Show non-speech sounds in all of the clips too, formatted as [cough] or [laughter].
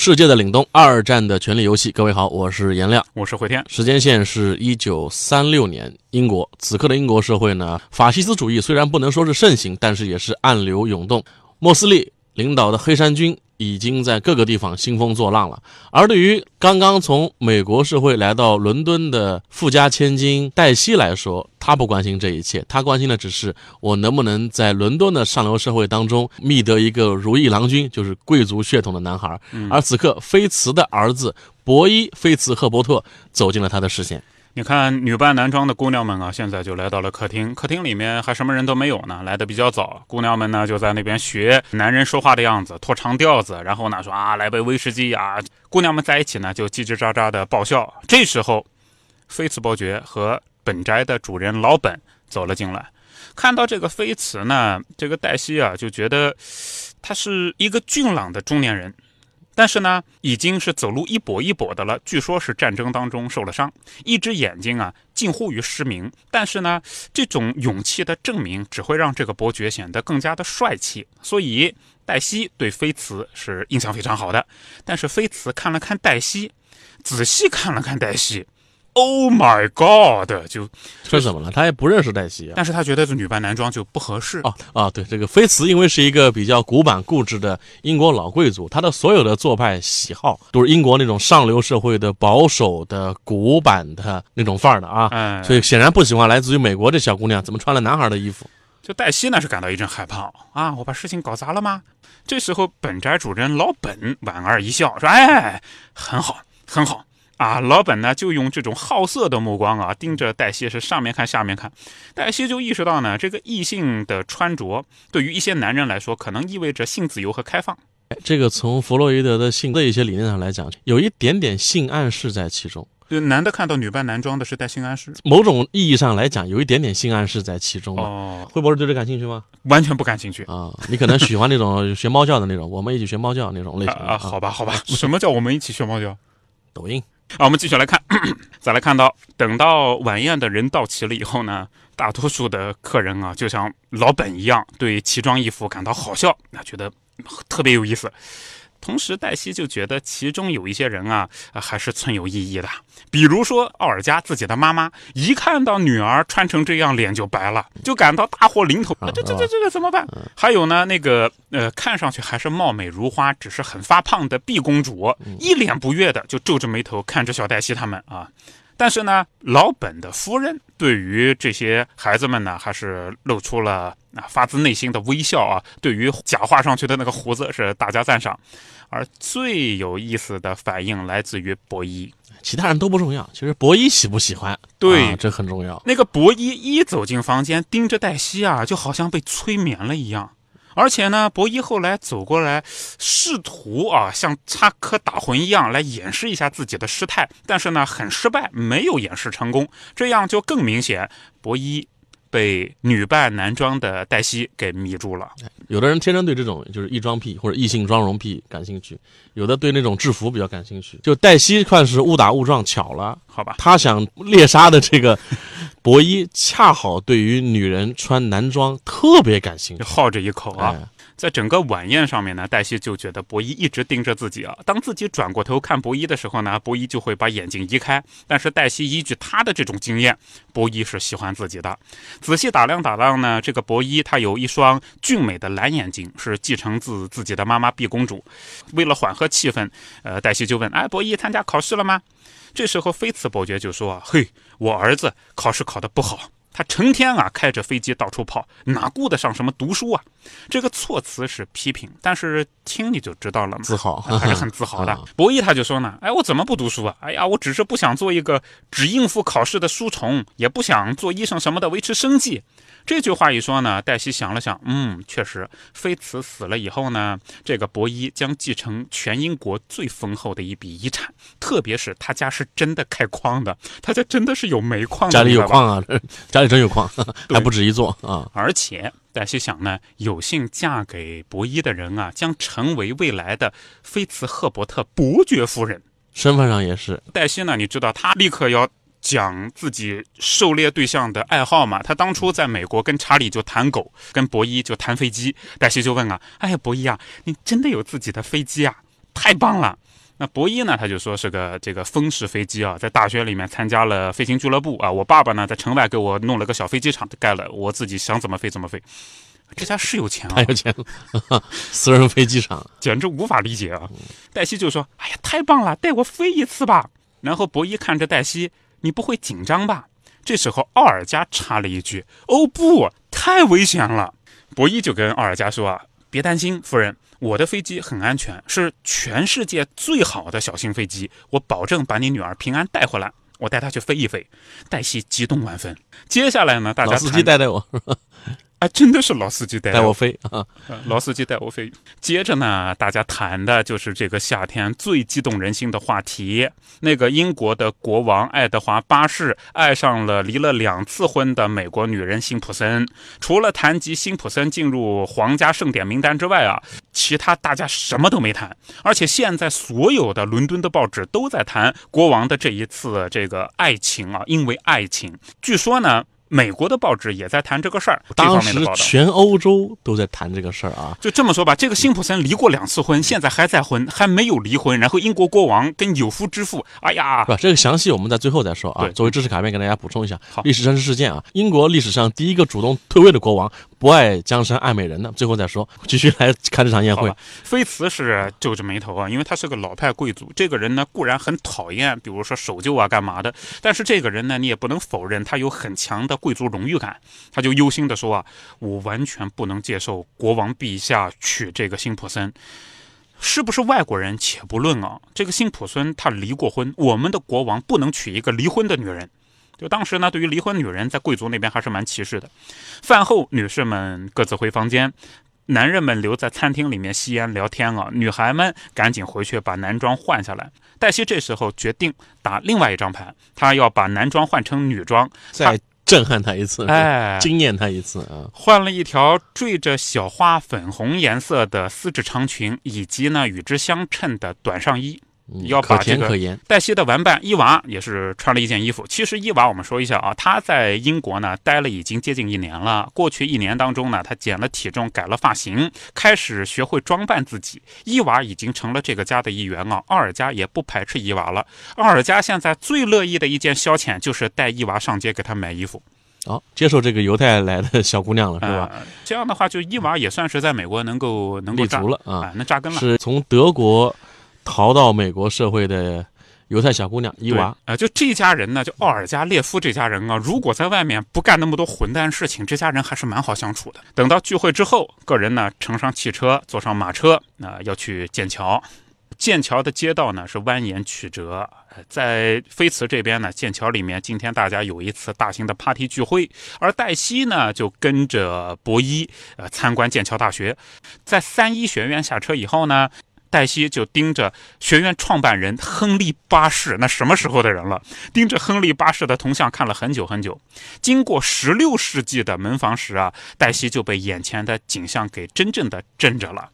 世界的凛冬，二战的权力游戏。各位好，我是颜亮，我是回天。时间线是一九三六年，英国。此刻的英国社会呢，法西斯主义虽然不能说是盛行，但是也是暗流涌动。莫斯利领导的黑山军。已经在各个地方兴风作浪了。而对于刚刚从美国社会来到伦敦的富家千金黛西来说，她不关心这一切，她关心的只是我能不能在伦敦的上流社会当中觅得一个如意郎君，就是贵族血统的男孩。而此刻，菲茨的儿子博伊·菲茨赫伯特走进了他的视线。你看，女扮男装的姑娘们啊，现在就来到了客厅。客厅里面还什么人都没有呢，来的比较早。姑娘们呢就在那边学男人说话的样子，拖长调子，然后呢说啊，来杯威士忌啊。姑娘们在一起呢就叽叽喳喳的爆笑。这时候，菲茨伯爵和本宅的主人老本走了进来，看到这个菲茨呢，这个黛西啊就觉得他是一个俊朗的中年人。但是呢，已经是走路一跛一跛的了。据说是战争当中受了伤，一只眼睛啊近乎于失明。但是呢，这种勇气的证明只会让这个伯爵显得更加的帅气。所以黛西对菲茨是印象非常好的。但是菲茨看了看黛西，仔细看了看黛西。Oh my God！就这怎么了？他也不认识黛西啊，但是他觉得这女扮男装就不合适。哦啊，对，这个菲茨因为是一个比较古板固执的英国老贵族，他的所有的做派喜好都是英国那种上流社会的保守的古板的那种范儿的啊，所以显然不喜欢来自于美国这小姑娘怎么穿了男孩的衣服。就黛西呢是感到一阵害怕啊，我把事情搞砸了吗？这时候本宅主人老本莞尔一笑说：“哎，很好，很好。”啊，老本呢就用这种好色的目光啊盯着黛西，是上面看下面看。黛西就意识到呢，这个异性的穿着对于一些男人来说，可能意味着性自由和开放。这个从弗洛伊德的性的一些理念上来讲，有一点点性暗示在其中。就男的看到女扮男装的是带性暗示，某种意义上来讲，有一点点性暗示在其中。哦，惠博士对这感兴趣吗？完全不感兴趣啊！你可能喜欢那种学猫叫的那种，我们一起学猫叫那种类型啊。好吧，好吧，什么叫我们一起学猫叫？[laughs] 抖音。好，我们继续来看，再来看到，等到晚宴的人到齐了以后呢，大多数的客人啊，就像老本一样，对奇装异服感到好笑，那觉得特别有意思。同时，黛西就觉得其中有一些人啊，还是存有异议的。比如说，奥尔加自己的妈妈一看到女儿穿成这样，脸就白了，就感到大祸临头。这、这、这、这个怎么办？还有呢，那个呃，看上去还是貌美如花，只是很发胖的碧公主，一脸不悦的就皱着眉头看着小黛西他们啊。但是呢，老本的夫人对于这些孩子们呢，还是露出了啊发自内心的微笑啊。对于假画上去的那个胡子是大加赞赏，而最有意思的反应来自于博一，其他人都不重要，其实博一喜不喜欢，对，这很重要。那个博一一走进房间，盯着黛西啊，就好像被催眠了一样。而且呢，博一后来走过来，试图啊像插科打诨一样来掩饰一下自己的失态，但是呢很失败，没有掩饰成功，这样就更明显，博伊被女扮男装的黛西给迷住了。有的人天生对这种就是异装癖或者异性妆容癖感兴趣，有的对那种制服比较感兴趣。就黛西算是误打误撞巧了，好吧？他想猎杀的这个。博伊恰好对于女人穿男装特别感兴趣，好这一口啊！在整个晚宴上面呢，黛西就觉得博伊一直盯着自己啊。当自己转过头看博伊的时候呢，博伊就会把眼睛移开。但是黛西依据他的这种经验，博伊是喜欢自己的。仔细打量打量呢，这个博伊他有一双俊美的蓝眼睛，是继承自自己的妈妈碧公主。为了缓和气氛，呃，黛西就问：“哎，博伊参加考试了吗？”这时候菲茨伯爵就说：“嘿，我儿子考试考得不好。”他成天啊开着飞机到处跑，哪顾得上什么读书啊？这个措辞是批评，但是听你就知道了嘛，自豪还是很自豪的啊。[laughs] 博弈他就说呢，哎，我怎么不读书啊？哎呀，我只是不想做一个只应付考试的书虫，也不想做医生什么的维持生计。这句话一说呢，黛西想了想，嗯，确实，菲茨死了以后呢，这个博伊将继承全英国最丰厚的一笔遗产，特别是他家是真的开矿的，他家真的是有煤矿的，家里有矿啊，[laughs] 家里真有矿，还不止一座啊。而且黛西想呢，有幸嫁给博伊的人啊，将成为未来的菲茨赫伯特伯爵夫人。身份上也是，黛西呢，你知道，她立刻要讲自己狩猎对象的爱好嘛。他当初在美国跟查理就谈狗，跟博伊就谈飞机。黛西就问啊，哎呀，博伊啊，你真的有自己的飞机啊？太棒了！那博伊呢，他就说是个这个风式飞机啊，在大学里面参加了飞行俱乐部啊。我爸爸呢，在城外给我弄了个小飞机场，盖了，我自己想怎么飞怎么飞。这家是有钱啊太，有钱了，私人飞机场。简直无法理解啊！[laughs] 黛西就说：“哎呀，太棒了，带我飞一次吧。”然后博伊看着黛西：“你不会紧张吧？”这时候奥尔加插了一句：“哦不，太危险了。”博伊就跟奥尔加说：“啊，别担心，夫人，我的飞机很安全，是全世界最好的小型飞机，我保证把你女儿平安带回来。我带她去飞一飞。”黛西激动万分。接下来呢，大家老司机带带我，哎，真的是老司机带带我飞啊！呃 [laughs] 老司机带我飞。接着呢，大家谈的就是这个夏天最激动人心的话题。那个英国的国王爱德华八世爱上了离了两次婚的美国女人辛普森。除了谈及辛普森进入皇家盛典名单之外啊，其他大家什么都没谈。而且现在所有的伦敦的报纸都在谈国王的这一次这个爱情啊，因为爱情，据说呢。美国的报纸也在谈这个事儿，当时。全欧洲都在谈这个事儿啊。就这么说吧，这个辛普森离过两次婚，现在还在婚，还没有离婚。然后英国国王跟有夫之妇，哎呀？这个详细我们在最后再说啊。作为知识卡片，给大家补充一下好历史真实事件啊。英国历史上第一个主动退位的国王，不爱江山爱美人的。最后再说，[laughs] 继续来看这场宴会。，菲茨是皱着眉头啊，因为他是个老派贵族。这个人呢，固然很讨厌，比如说守旧啊，干嘛的，但是这个人呢，你也不能否认他有很强的贵族荣誉感。他就忧心地说啊，我完全不能接受国王陛下娶这个辛普森。是不是外国人且不论啊，这个辛普森他离过婚，我们的国王不能娶一个离婚的女人。就当时呢，对于离婚女人，在贵族那边还是蛮歧视的。饭后，女士们各自回房间，男人们留在餐厅里面吸烟聊天啊，女孩们赶紧回去把男装换下来。黛西这时候决定打另外一张牌，她要把男装换成女装，再震撼他一次，哎，惊艳他一次啊！换了一条缀着小花粉红颜色的丝质长裙，以及呢与之相衬的短上衣。嗯要把这个黛西的玩伴伊娃也是穿了一件衣服。其实伊娃，我们说一下啊，她在英国呢待了已经接近一年了。过去一年当中呢，她减了体重，改了发型，开始学会装扮自己。伊娃已经成了这个家的一员啊。奥尔加也不排斥伊娃了。奥尔加现在最乐意的一件消遣就是带伊娃上街给她买衣服，好，接受这个犹太来的小姑娘了，是吧？呃这样的话，就伊娃也算是在美国能够能够立足了啊啊，能扎根了。是从德国逃到美国社会的犹太小姑娘伊娃。啊、就这家人呢，就奥尔加列夫这家人啊，如果在外面不干那么多混蛋事情，这家人还是蛮好相处的。等到聚会之后，个人呢乘上汽车，坐上马车，那、要去剑桥。剑桥的街道呢是蜿蜒曲折，呃在菲茨这边呢，剑桥里面今天大家有一次大型的 party 聚会，而黛西呢就跟着博伊呃参观剑桥大学，在三一学院下车以后呢，黛西就盯着学院创办人亨利八世，那什么时候的人了？盯着亨利八世的铜像看了很久很久。经过十六世纪的门房时啊，黛西就被眼前的景象给真正的震着了。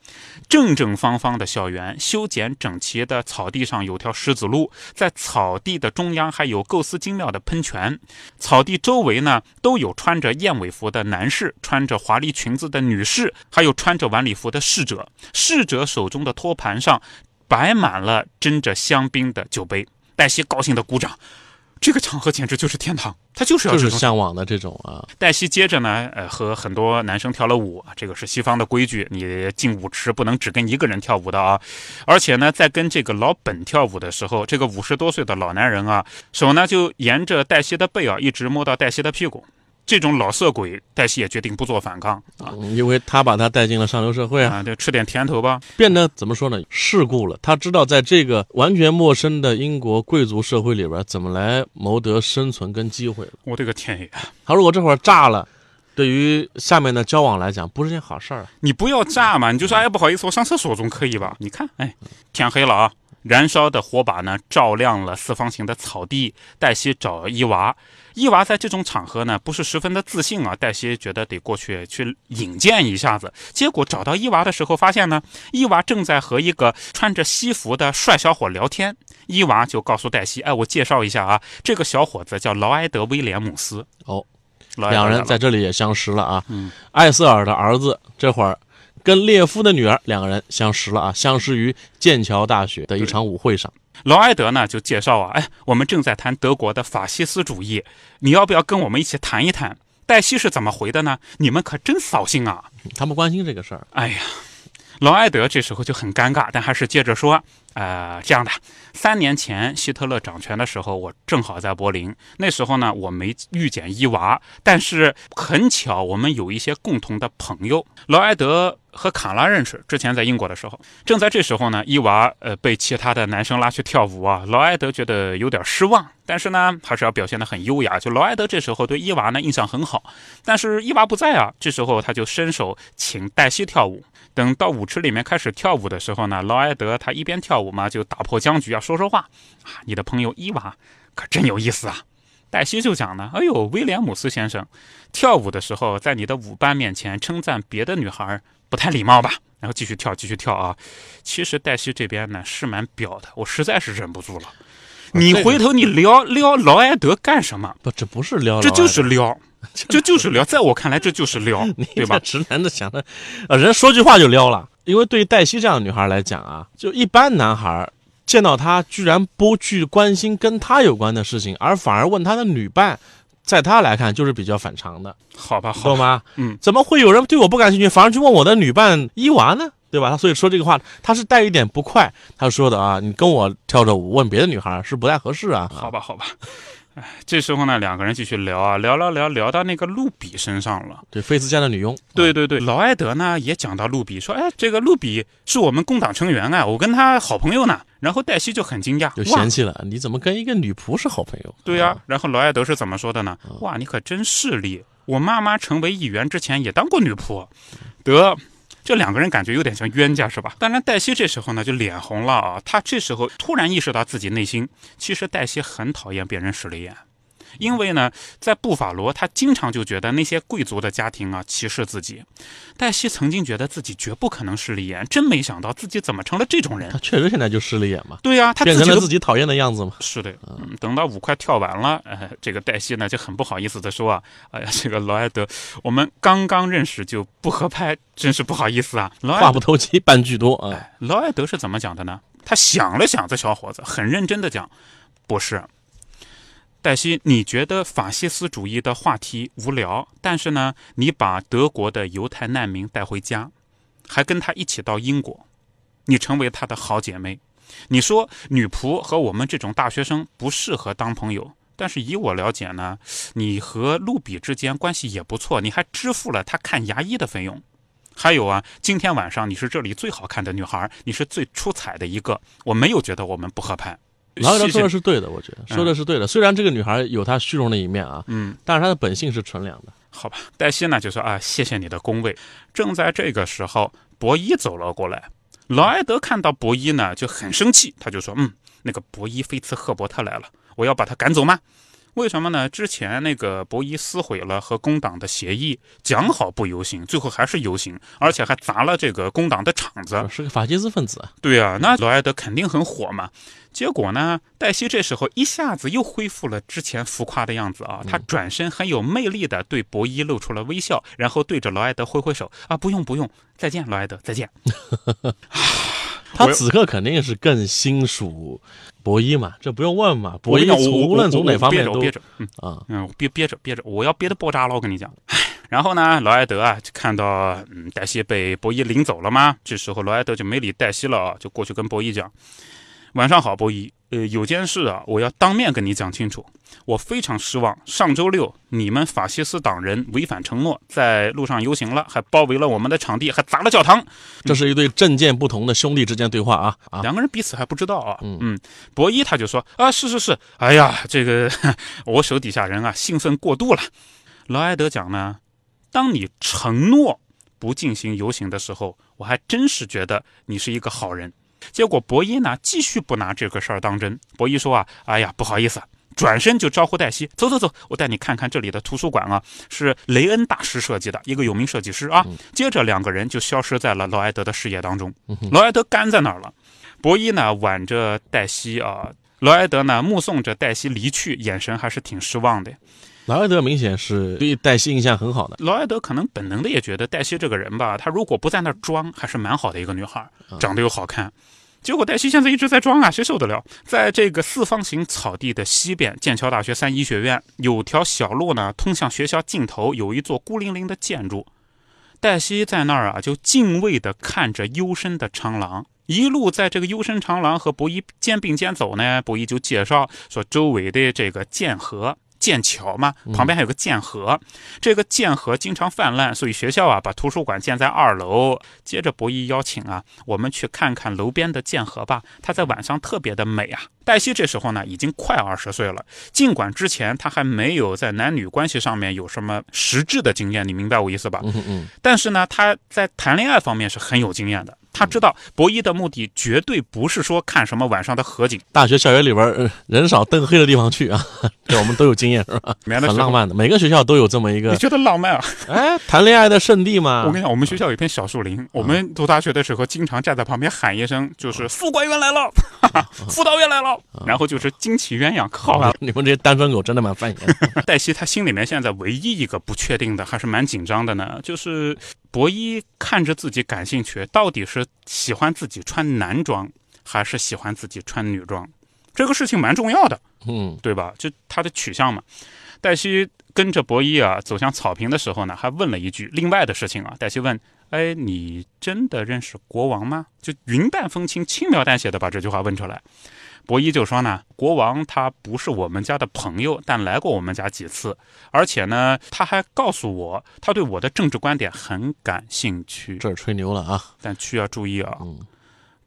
正正方方的校园，修剪整齐的草地上有条石子路，在草地的中央还有构思精妙的喷泉。草地周围呢，都有穿着燕尾服的男士，穿着华丽裙子的女士，还有穿着晚礼服的侍者。侍者手中的托盘上摆满了斟着香槟的酒杯。黛西高兴的鼓掌，这个场合简直就是天堂，他就是要就是这种向往的这种啊，黛西接着呢，呃，和很多男生跳了舞，这个是西方的规矩，你进舞池不能只跟一个人跳舞的啊。而且呢，在跟这个老本跳舞的时候，这个五十多岁的老男人啊，手呢就沿着黛西的背啊，一直摸到黛西的屁股。这种老色鬼，黛西也决定不做反抗啊嗯因为他把他带进了上流社会啊，啊，就吃点甜头吧。变得怎么说呢？世故了。他知道在这个完全陌生的英国贵族社会里边，怎么来谋得生存跟机会了。我的个天爷！他如果这会儿炸了，对于下面的交往来讲，不是件好事儿啊。你不要炸嘛，你就说哎不好意思，我上厕所总可以吧？你看，哎，天黑了啊，燃烧的火把呢照亮了四方形的草地。黛西找伊娃，伊娃在这种场合呢不是十分的自信啊。黛西觉得得过去去引荐一下子，结果找到伊娃的时候，发现呢伊娃正在和一个穿着西服的帅小伙聊天。伊娃就告诉黛西，哎，我介绍一下啊，这个小伙子叫劳埃德·威廉姆斯。哦，两人在这里也相识了啊。嗯，艾瑟尔的儿子这会儿跟列夫的女儿两个人相识了啊，相识于剑桥大学的一场舞会上。劳埃德呢就介绍啊，哎，我们正在谈德国的法西斯主义，你要不要跟我们一起谈一谈？黛西是怎么回的呢？你们可真扫兴啊！他不关心这个事儿，哎呀，劳埃德这时候就很尴尬，但还是接着说，呃，这样的，三年前希特勒掌权的时候，我正好在柏林，那时候呢，我没遇见伊娃，但是很巧，我们有一些共同的朋友，劳埃德。和卡拉认识，之前在英国的时候，正在这时候呢，伊娃呃被其他的男生拉去跳舞啊，劳埃德觉得有点失望，但是呢，还是要表现得很优雅。就劳埃德这时候对伊娃呢印象很好，但是伊娃不在啊，这时候他就伸手请黛西跳舞。等到舞池里面开始跳舞的时候呢，劳埃德他一边跳舞嘛，就打破僵局啊，说说话啊，你的朋友伊娃可真有意思啊。黛西就讲呢，哎呦，威廉姆斯先生，跳舞的时候在你的舞伴面前称赞别的女孩不太礼貌吧？然后继续跳，继续跳啊。其实黛西这边呢是蛮表的，我实在是忍不住了。你回头你撩撩劳埃德干什么？不，这不是撩，这就是撩，[laughs] 这就是撩，在我看来这就是撩，[laughs] 对吧？直男的想的，呃，人说句话就撩了。因为对于黛西这样的女孩来讲啊，就一般男孩见到她居然不去关心跟她有关的事情，而反而问她的女伴，在她来看就是比较反常的，好吧，好吗？嗯，怎么会有人对我不感兴趣，反而去问我的女伴伊娃呢？对吧？他所以说这个话，他是带一点不快。他说的啊，你跟我跳着舞，问别的女孩是不太合适啊。好吧，好吧。哎，这时候呢，两个人继续聊啊，聊聊聊聊到那个露比身上了。对，菲斯家的女佣。对对对，劳埃德呢也讲到露比，说，哎，这个露比是我们共党成员啊，我跟他好朋友呢。然后黛西就很惊讶，就嫌弃了，你怎么跟一个女仆是好朋友？对呀、然后劳埃德是怎么说的呢？哇，你可真势利！我妈妈成为议员之前也当过女仆。得，这两个人感觉有点像冤家是吧？当然，黛西这时候呢就脸红了啊，她这时候突然意识到自己内心其实黛西很讨厌别人使了眼。因为呢，在布法罗，他经常就觉得那些贵族的家庭啊歧视自己。黛西曾经觉得自己绝不可能势利眼，真没想到自己怎么成了这种人他。确实现在就势利眼嘛，对呀、他变成了自己讨厌的样子嘛。是的，嗯，等到舞快跳完了，呃，这个黛西呢就很不好意思的说啊，哎呀，这个劳埃德，我们刚刚认识就不合拍，真是不好意思啊。劳，话不投机半句多啊。哎，劳埃德是怎么讲的呢？他想了想，这小伙子很认真的讲，不是。黛西，你觉得法西斯主义的话题无聊，但是呢，你把德国的犹太难民带回家，还跟他一起到英国，你成为他的好姐妹。你说女仆和我们这种大学生不适合当朋友，但是以我了解呢，你和露比之间关系也不错，你还支付了他看牙医的费用。还有啊，今天晚上你是这里最好看的女孩，你是最出彩的一个，我没有觉得我们不合拍。劳埃德说的是对的，我觉得说的是对的。虽然这个女孩有她虚荣的一面啊，嗯，但是她的本性是纯良的。好吧，黛西呢就说啊，谢谢你的恭维。正在这个时候，博伊走了过来。劳埃德看到博伊呢就很生气，他就说，嗯，那个博伊菲茨赫伯特来了，我要把他赶走吗？为什么呢？之前那个博伊撕毁了和工党的协议，讲好不游行，最后还是游行，而且还砸了这个工党的场子。是个法西斯分子啊。对啊，那劳埃德肯定很火嘛。结果呢，黛西这时候一下子又恢复了之前浮夸的样子啊，她转身很有魅力的对博伊露出了微笑，然后对着劳埃德挥挥手啊，不用不用，再见，劳埃德，再见。我 [laughs] 他此刻肯定是更心属博伊嘛，这不用问嘛。博伊我跟你讲，我从无论从哪方面都我憋着，嗯啊，嗯，憋憋着憋着，我要憋得爆炸了，我跟你讲。唉然后呢，劳埃德啊，就看到嗯黛西被博伊领走了嘛，这时候劳埃德就没理黛西了啊，就过去跟博伊讲。晚上好，博伊。呃，有件事啊，我要当面跟你讲清楚。我非常失望，上周六你们法西斯党人违反承诺，在路上游行了，还包围了我们的场地，还砸了教堂。这是一对政见不同的兄弟之间对话啊啊！两个人彼此还不知道啊。嗯嗯，博伊他就说啊，是是是，哎呀，这个 [laughs] 我手底下人啊兴奋过度了。劳埃德讲呢，当你承诺不进行游行的时候，我还真是觉得你是一个好人。结果伯伊呢继续不拿这个事儿当真。伯伊说啊，哎呀，不好意思，转身就招呼黛西走走走，我带你看看这里的图书馆啊，是雷恩大师设计的，一个有名设计师啊。接着两个人就消失在了劳埃德的视野当中。劳埃德干在哪儿了，博伊呢挽着黛西啊，劳埃德呢目送着黛西离去，眼神还是挺失望的。劳埃德明显是对黛西印象很好的，劳埃德可能本能的也觉得黛西这个人吧，她如果不在那儿装，还是蛮好的一个女孩，长得又好看。结果黛西现在一直在装啊，谁受得了？在这个四方形草地的西边，剑桥大学三一学院有条小路呢，通向学校尽头有一座孤零零的建筑。黛西在那儿啊，就敬畏地看着幽深的长廊，一路在这个幽深长廊和博伊肩并肩走呢。博伊就介绍说，周围的这个剑河。剑桥嘛，旁边还有个剑河，这个剑河经常泛滥，所以学校啊把图书馆建在二楼。接着博弈邀请啊，我们去看看楼边的剑河吧，它在晚上特别的美啊。黛西这时候呢已经快二十岁了，尽管之前她还没有在男女关系上面有什么实质的经验，你明白我意思吧？嗯嗯，但是呢，她在谈恋爱方面是很有经验的。他知道博弈的目的绝对不是说看什么晚上的河景，大学校园里边呃人少灯黑的地方去啊，[laughs] 这我们都有经验是吧？[laughs] 很浪漫的，每个学校都有这么一个你，觉得浪漫啊？哎，谈恋爱的圣地嘛 [laughs] 我。跟你讲，我们学校有一片小树林，我们读大学的时候经常站在旁边喊一声，就是副官员来了，哈哈，辅导员来了，然后就是惊起鸳鸯，可好玩了。你们这些单身狗真的蛮烦人。黛西她心里面现在唯一一个不确定的，还是蛮紧张的呢，就是博伊看着自己感兴趣，到底是喜欢自己穿男装，还是喜欢自己穿女装？这个事情蛮重要的，嗯，对吧？就他的取向嘛。黛西跟着博伊啊走向草坪的时候呢，还问了一句另外的事情啊。黛西问：“哎，你真的认识国王吗？”就云淡风轻、轻描淡写的把这句话问出来。博伊就说呢：“国王他不是我们家的朋友，但来过我们家几次，而且呢，他还告诉我，他对我的政治观点很感兴趣。这是吹牛了啊！但需要注意啊，嗯，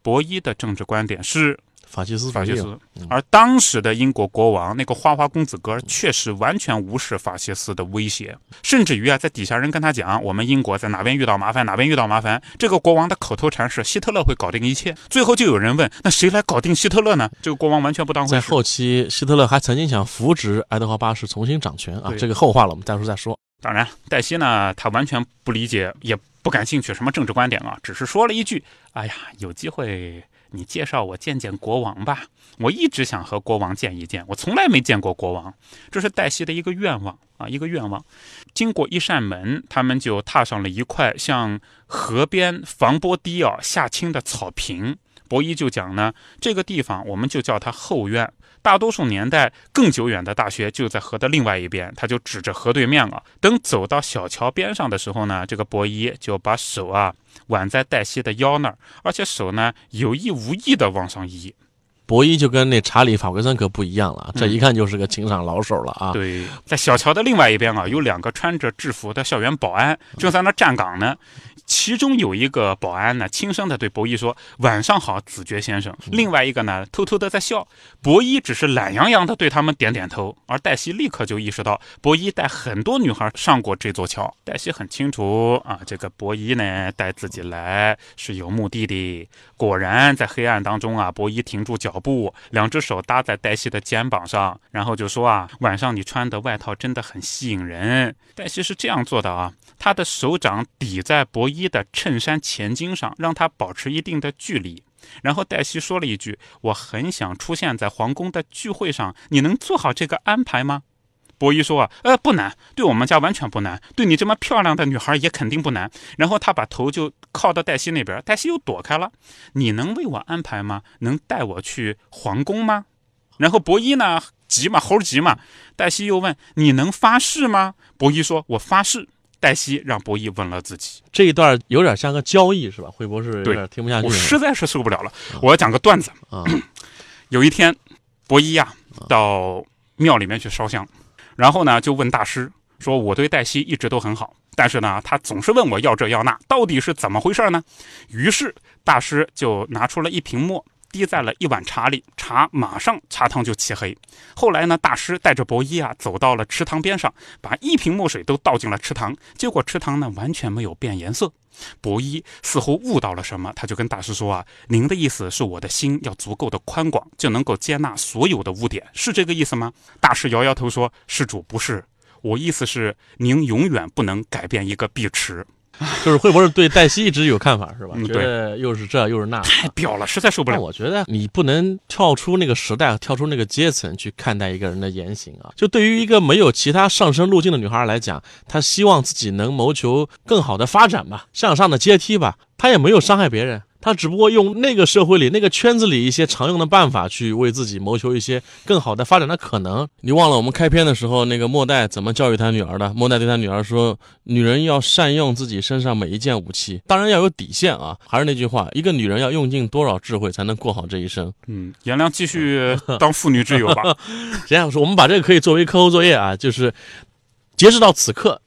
博伊的政治观点是法西斯法西斯，而当时的英国国王那个花花公子哥确实完全无视法西斯的威胁，甚至于啊，在底下人跟他讲，我们英国在哪边遇到麻烦，哪边遇到麻烦，这个国王的口头禅是希特勒会搞定一切。最后就有人问，那谁来搞定希特勒呢？这个国王完全不当回事。在后期，希特勒还曾经想扶植爱德华八世重新掌权啊，这个后话了，我们到时候再说。当然，黛西呢，她完全不理解，也不感兴趣什么政治观点啊，只是说了一句：“哎呀，有机会你介绍我见见国王吧，我一直想和国王见一见，我从来没见过国王。”这是黛西的一个愿望啊，一个愿望。经过一扇门，他们就踏上了一块像河边防波堤啊下青的草坪。博伊就讲呢，这个地方我们就叫它后院。大多数年代更久远的大学就在河的另外一边，他就指着河对面了。等走到小桥边上的时候呢，这个博伊就把手啊挽在黛西的腰那儿，而且手呢有意无意的往上移。博伊就跟那查理法奎森可不一样了，这一看就是个情场老手了啊！对，在小桥的另外一边啊，有两个穿着制服的校园保安正在那站岗呢。其中有一个保安呢，轻声的对博伊说：“晚上好，子爵先生。”另外一个呢，偷偷的在笑。博伊只是懒洋洋的对他们点点头，而黛西立刻就意识到，博伊带很多女孩上过这座桥。黛西很清楚啊，这个博伊呢带自己来是有目的的。果然，在黑暗当中啊，博伊停住脚步，两只手搭在黛西的肩膀上，然后就说啊：“晚上你穿的外套真的很吸引人。”黛西是这样做的啊，她的手掌抵在博一的衬衫前襟上，让他保持一定的距离。然后黛西说了一句：“我很想出现在皇宫的聚会上，你能做好这个安排吗？”博伊说：“，呃，不难，对我们家完全不难，对你这么漂亮的女孩也肯定不难。”然后他把头就靠到黛西那边，黛西又躲开了。你能为我安排吗？能带我去皇宫吗？然后博伊呢，急嘛，猴急嘛。黛西又问：“你能发誓吗？”博伊说：“我发誓。”黛西让博弈问了自己。这一段有点像个交易是吧？惠博士有对点听不下去了。我实在是受不了了，我要讲个段子。啊，[clears throat] 有一天，博一呀到庙里面去烧香，然后呢就问大师说：“我对黛西一直都很好，但是呢，他总是问我要这要那，到底是怎么回事呢？”于是大师就拿出了一瓶墨。滴在了一碗茶里，茶马上茶汤就漆黑。后来呢，大师带着伯一啊走到了池塘边上，把一瓶墨水都倒进了池塘，结果池塘呢完全没有变颜色。伯一似乎悟到了什么，他就跟大师说啊：“您的意思是我的心要足够的宽广，就能够接纳所有的污点，是这个意思吗？”大师摇摇头说：“施主不是，我意思是您永远不能改变一个碧池。” [laughs] 就是会不会对黛西一直有看法是吧？嗯觉得又是这又是那，太表了，实在受不了。我觉得你不能跳出那个时代，跳出那个阶层去看待一个人的言行啊。就对于一个没有其他上升路径的女孩来讲，她希望自己能谋求更好的发展吧，向上的阶梯吧。她也没有伤害别人，她只不过用那个社会里、那个圈子里一些常用的办法去为自己谋求一些更好的发展的可能。你忘了我们开篇的时候，那个莫代怎么教育他女儿的？莫代对他女儿说：“女人要善用自己身上每一件武器，当然要有底线啊。”还是那句话，一个女人要用尽多少智慧才能过好这一生？嗯，颜良继续当妇女之友吧。这样说，我们把这个可以作为课后作业啊，就是截止到此刻，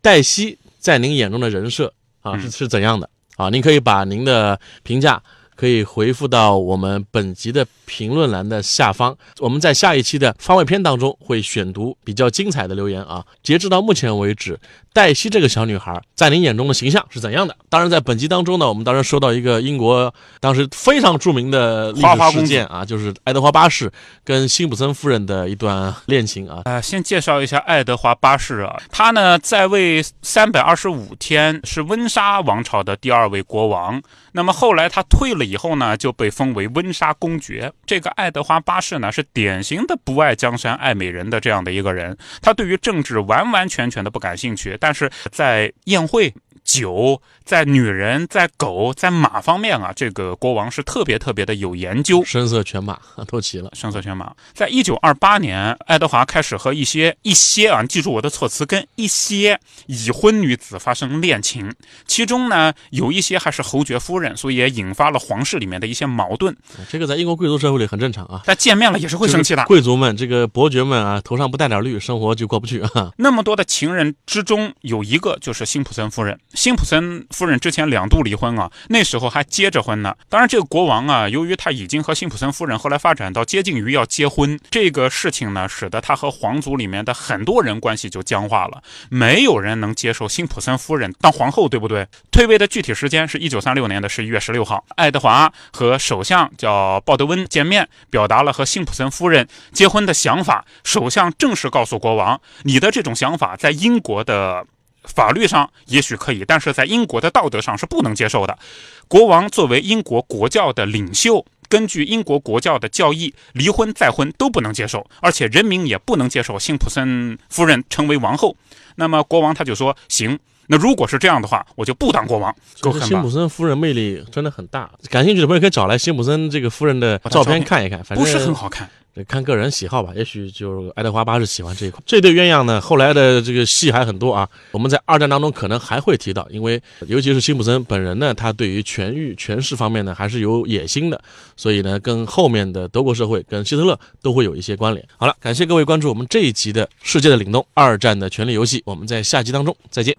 黛西在您眼中的人设啊是嗯是怎样的啊？您可以把您的评价可以回复到我们本集的评论栏的下方，我们在下一期的番外篇当中会选读比较精彩的留言啊。截止到目前为止，黛西这个小女孩在您眼中的形象是怎样的？当然，在本集当中呢，我们当时收到一个英国当时非常著名的历史事件啊，就是爱德华八世跟辛普森夫人的一段恋情啊。呃，先介绍一下爱德华八世啊，他呢在位三百二十五天，是温莎王朝的第二位国王。那么后来他退了以后呢，就被封为温莎公爵。这个爱德华八世呢，是典型的不爱江山爱美人的这样的一个人。他对于政治完完全全的不感兴趣，但是在宴会。酒在女人、在狗、在马方面啊，这个国王是特别特别的有研究。声色犬马 [laughs] 都齐了。声色犬马。在一九二八年，爱德华开始和一些一些啊，记住我的措辞，跟一些已婚女子发生恋情，其中呢有一些还是侯爵夫人，所以也引发了皇室里面的一些矛盾。这个在英国贵族社会里很正常啊，但见面了也是会生气的。贵族们、这个伯爵们啊，头上不带点绿，生活就过不去啊。[laughs] 那么多的情人之中，有一个就是辛普森夫人。辛普森夫人之前两度离婚啊，那时候还结着婚呢。当然，这个国王啊，由于他已经和辛普森夫人后来发展到接近于要结婚，这个事情呢，使得他和皇族里面的很多人关系就僵化了。没有人能接受辛普森夫人当皇后，对不对？退位的具体时间是一九三六年的十一月十六号，爱德华和首相叫鲍德温见面，表达了和辛普森夫人结婚的想法。首相正式告诉国王，你的这种想法在英国的。法律上也许可以，但是在英国的道德上是不能接受的。国王作为英国国教的领袖，根据英国国教的教义，离婚再婚都不能接受，而且人民也不能接受辛普森夫人成为王后。那么国王他就说：“行，那如果是这样的话，我就不当国王。”够狠吧辛普？森夫人魅力真的很大，感兴趣的朋友可以找来辛普森这个夫人的照片看一看，反正不是很好看。看个人喜好吧，也许就爱德华八是喜欢这一块。这对鸳鸯呢，后来的这个戏还很多啊。我们在二战当中可能还会提到，因为尤其是辛普森本人呢，他对于权欲、权势方面呢还是有野心的，所以呢，跟后面的德国社会、跟希特勒都会有一些关联。好了，感谢各位关注我们这一集的《世界的凛冬：二战的权力游戏》，我们在下集当中再见。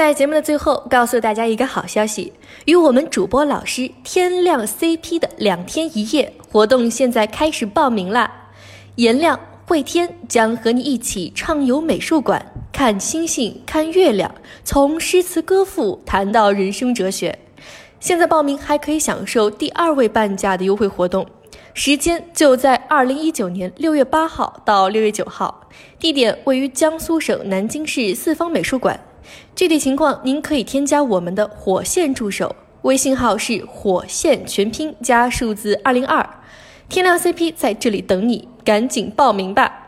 在节目的最后，告诉大家一个好消息：与我们主播老师天亮 CP 的两天一夜活动现在开始报名啦！颜亮、慧天将和你一起畅游美术馆，看星星，看月亮，从诗词歌赋谈到人生哲学。现在报名还可以享受第二位半价的优惠活动，时间就在二零一九年六月八号到六月九号，地点位于江苏省南京市四方美术馆。具体情况您可以添加我们的火线助手，微信号是火线全拼加数字二零二，天亮 CP 在这里等你，赶紧报名吧。